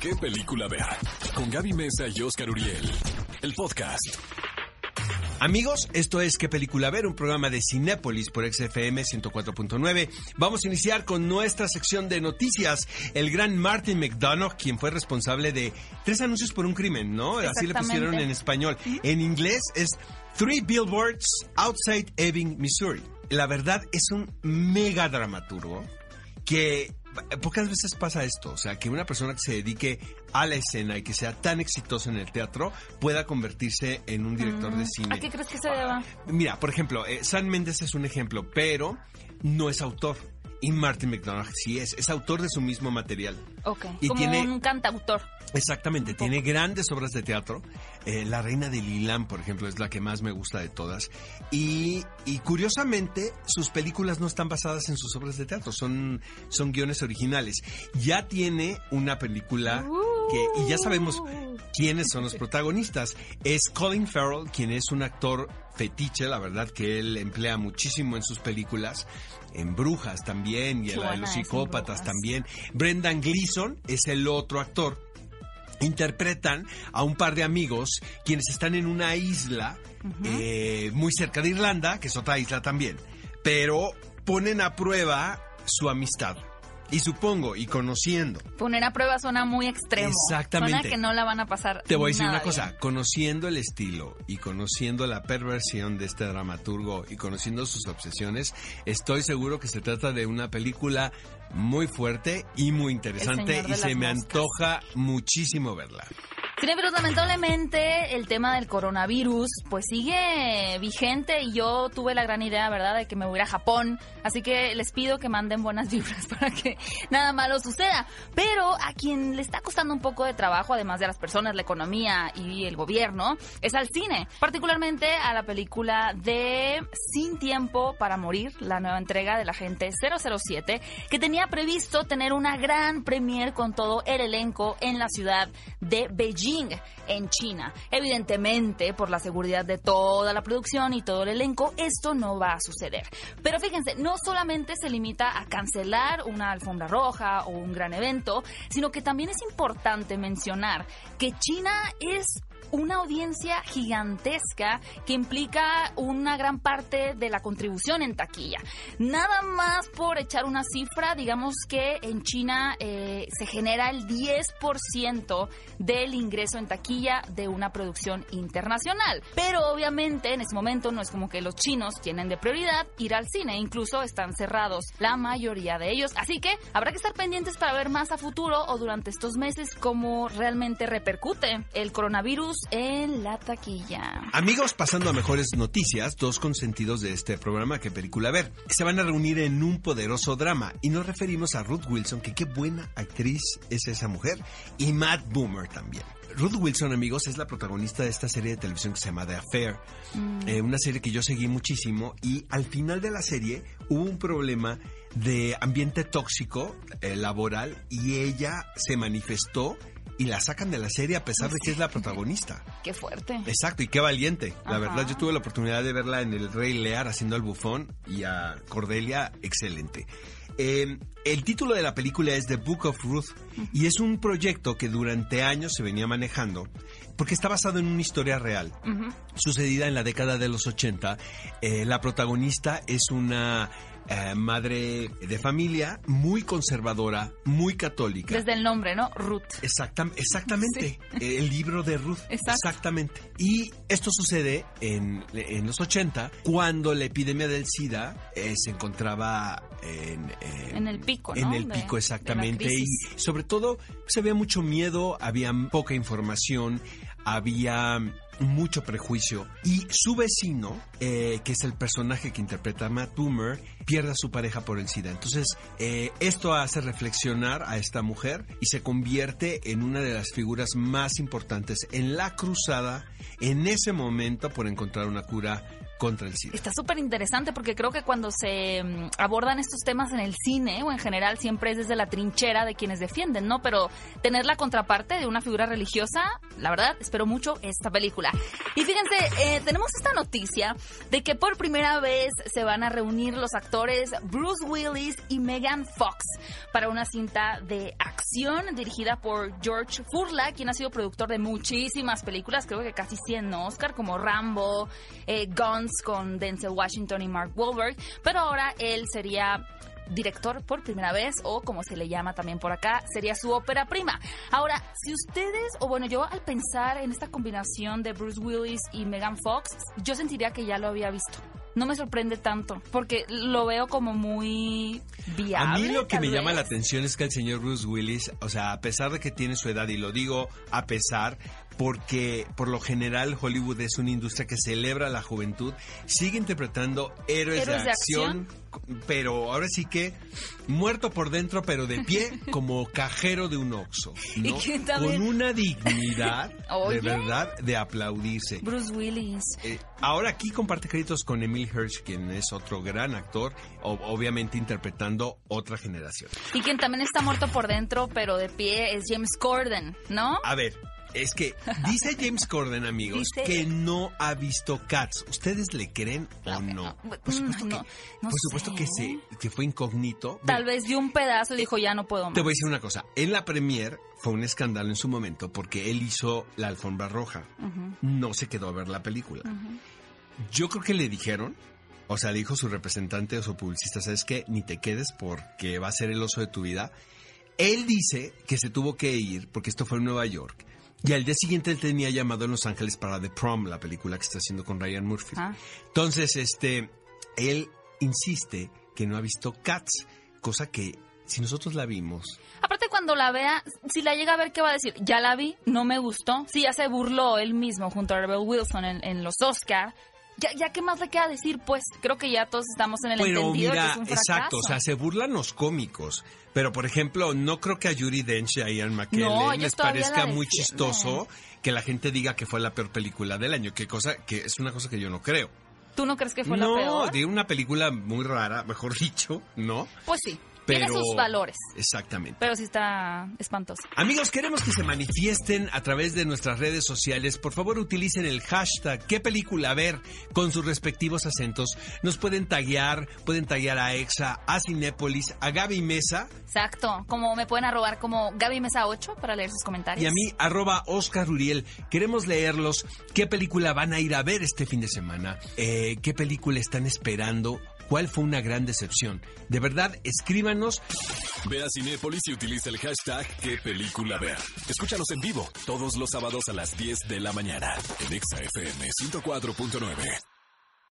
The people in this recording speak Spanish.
qué película ver. Con Gaby Mesa y Oscar Uriel. El podcast. Amigos, esto es ¿Qué película ver? Un programa de Cinépolis por XFM 104.9. Vamos a iniciar con nuestra sección de noticias. El gran Martin McDonough, quien fue responsable de tres anuncios por un crimen, ¿no? Así le pusieron en español. En inglés es Three Billboards Outside Ebbing, Missouri. La verdad es un mega dramaturgo que pocas veces pasa esto, o sea, que una persona que se dedique a la escena y que sea tan exitosa en el teatro pueda convertirse en un director de cine. ¿A qué crees que se deba? Mira, por ejemplo, eh, San Méndez es un ejemplo, pero no es autor. Y Martin McDonagh sí es, es autor de su mismo material. Ok, Y como tiene- un cantautor. Exactamente, tiene grandes obras de teatro. Eh, la Reina de Lilán, por ejemplo, es la que más me gusta de todas. Y, y curiosamente, sus películas no están basadas en sus obras de teatro, son, son guiones originales. Ya tiene una película que, y ya sabemos quiénes son los protagonistas. Es Colin Farrell, quien es un actor fetiche, la verdad que él emplea muchísimo en sus películas. En Brujas también, y en la de los psicópatas también. Brendan Gleeson es el otro actor interpretan a un par de amigos quienes están en una isla eh, muy cerca de Irlanda, que es otra isla también, pero ponen a prueba su amistad. Y supongo, y conociendo, Poner a prueba suena muy extremo. Exactamente. Suena que no la van a pasar. te voy a decir una cosa, bien. conociendo el estilo y conociendo la perversión de este dramaturgo y conociendo sus obsesiones, estoy seguro que se trata de una película muy fuerte y muy interesante y se me Moscas. antoja muchísimo verla. Cinefilos, lamentablemente el tema del coronavirus pues sigue vigente y yo tuve la gran idea, ¿verdad?, de que me voy a a Japón. Así que les pido que manden buenas vibras para que nada malo suceda. Pero a quien le está costando un poco de trabajo, además de las personas, la economía y el gobierno, es al cine. Particularmente a la película de Sin Tiempo para Morir, la nueva entrega de la gente 007, que tenía previsto tener una gran premier con todo el elenco en la ciudad de Beijing, en China. Evidentemente, por la seguridad de toda la producción y todo el elenco, esto no va a suceder. Pero fíjense, no solamente se limita a cancelar una alfombra roja o un gran evento, sino que también es importante mencionar que China es una audiencia gigantesca que implica una gran parte de la contribución en taquilla. Nada más por echar una cifra, digamos que en China eh, se genera el 10% del ingreso en taquilla de una producción internacional. Pero obviamente en ese momento no es como que los chinos tienen de prioridad ir al cine, incluso están cerrados la mayoría de ellos. Así que habrá que estar pendientes para ver más a futuro o durante estos meses cómo realmente repercute el coronavirus en la taquilla. Amigos, pasando a mejores noticias, dos consentidos de este programa, ¿qué película ver? Se van a reunir en un poderoso drama y nos referimos a Ruth Wilson, que qué buena actriz es esa mujer, y Matt Boomer también. Ruth Wilson, amigos, es la protagonista de esta serie de televisión que se llama The Affair, eh, una serie que yo seguí muchísimo y al final de la serie hubo un problema de ambiente tóxico eh, laboral y ella se manifestó y la sacan de la serie a pesar de que es la protagonista. Qué fuerte. Exacto, y qué valiente. La Ajá. verdad, yo tuve la oportunidad de verla en El Rey Lear haciendo el bufón y a Cordelia, excelente. Eh, el título de la película es The Book of Ruth y es un proyecto que durante años se venía manejando porque está basado en una historia real sucedida en la década de los 80. Eh, la protagonista es una eh, madre de familia muy conservadora, muy católica. Desde el nombre, ¿no? Ruth. Exactam- exactamente. El libro de Ruth. Exacto. Exactamente. Y esto sucede en, en los 80, cuando la epidemia del SIDA eh, se encontraba en, En el pico, ¿no? En el De- pico, exactamente. y sobre todo, pues, había mucho miedo, había poca información, había mucho prejuicio. Y su vecino, eh, que es el personaje que interpreta Matt Boomer, pierde a su pareja por el SIDA. Entonces, eh, esto hace reflexionar a esta mujer y se convierte en una de las figuras más importantes en la cruzada en ese momento por encontrar una cura contra el SIDA. Está súper interesante porque creo que cuando se mm, abordan estos temas en el cine o en general siempre es desde la trinchera de quienes defienden, ¿no? Pero tener la contraparte de una figura religiosa, la verdad, espero mucho esta película. Y fíjense, eh, tenemos esta noticia de que por primera vez se van a reunir los actores Bruce Willis y Megan Fox para una cinta de acción dirigida por George Furla, quien ha sido productor de muchísimas películas, creo que casi 100 Oscar, como Rambo, eh, Guns con Denzel Washington y Mark Wahlberg, pero ahora él sería director por primera vez o como se le llama también por acá, sería su ópera prima. Ahora, si ustedes, o bueno, yo al pensar en esta combinación de Bruce Willis y Megan Fox, yo sentiría que ya lo había visto. No me sorprende tanto, porque lo veo como muy viable. A mí lo que me llama la atención es que el señor Bruce Willis, o sea, a pesar de que tiene su edad, y lo digo a pesar, porque por lo general Hollywood es una industria que celebra la juventud, sigue interpretando héroes, Héroes de, de acción, pero ahora sí que muerto por dentro, pero de pie, como cajero de un oxo, Y ¿no? que también- Con una dignidad, de verdad, de aplaudirse. Bruce Willis. Eh, ahora aquí comparte créditos con Emil Hirsch, quien es otro gran actor, obviamente interpretando otra generación. Y quien también está muerto por dentro, pero de pie, es James Corden, ¿no? A ver, es que dice James Corden, amigos, Dice- que no ha visto Cats. ¿Ustedes le creen o No, Por supuesto no, que, no por supuesto sé. que, se, que fue incógnito. Tal vez dio un pedazo y dijo, ya no puedo más. Te voy a decir una cosa. En la premier fue un escándalo en su momento porque él hizo la alfombra roja. No se quedó a ver la película. Yo creo que le dijeron, o sea, le dijo su representante o su publicista, ¿sabes qué? Ni te quedes porque va a ser el oso de tu vida. Él dice que se tuvo que ir porque esto fue en Nueva York. Y al día siguiente él tenía llamado en Los Ángeles para The Prom, la película que está haciendo con Ryan Murphy. Ah. Entonces, este, él insiste que no ha visto Cats, cosa que si nosotros la vimos, Aparte, cuando la vea, si la llega a ver, ¿qué va a decir? Ya la vi, no me gustó. Sí, ya se burló él mismo junto a Rebel Wilson en, en los Oscar. Ya, ya, ¿qué más le queda decir? Pues creo que ya todos estamos en el Pero entendido de que mira, es un fracaso. exacto, o sea, se burlan los cómicos. Pero, por ejemplo, no creo que a Yuri Dench y a Ian McKellen No, les parezca muy chistoso que la gente diga que fue la peor película del año, que cosa que es una cosa que yo no creo. ¿Tú no crees que fue no, la peor? de una película muy rara, mejor dicho, ¿no? Pues sí, Pero tiene sus valores, Exactamente. pero sí está espantoso. Amigos, queremos que se manifiesten a través de nuestras redes sociales. Por favor, utilicen el hashtag qué película ver con sus respectivos acentos. Nos pueden taguear, pueden taguear a Exa, a Cinépolis, a Gaby Mesa Exacto, como me pueden arrobar como Gaby Mesa 8 para leer sus comentarios. y a mí, arroba Oscar Uriel. Queremos leerlos. ¿Qué película van a ir a ver este fin de semana? Eh, ¿Qué película están esperando? ¿Cuál fue una gran decepción? De verdad, escríbanos. Ve a Cinépolis y utiliza el hashtag qué película. Escúchanos en vivo todos los sábados a las 10 de la mañana en Exa FM 104.9.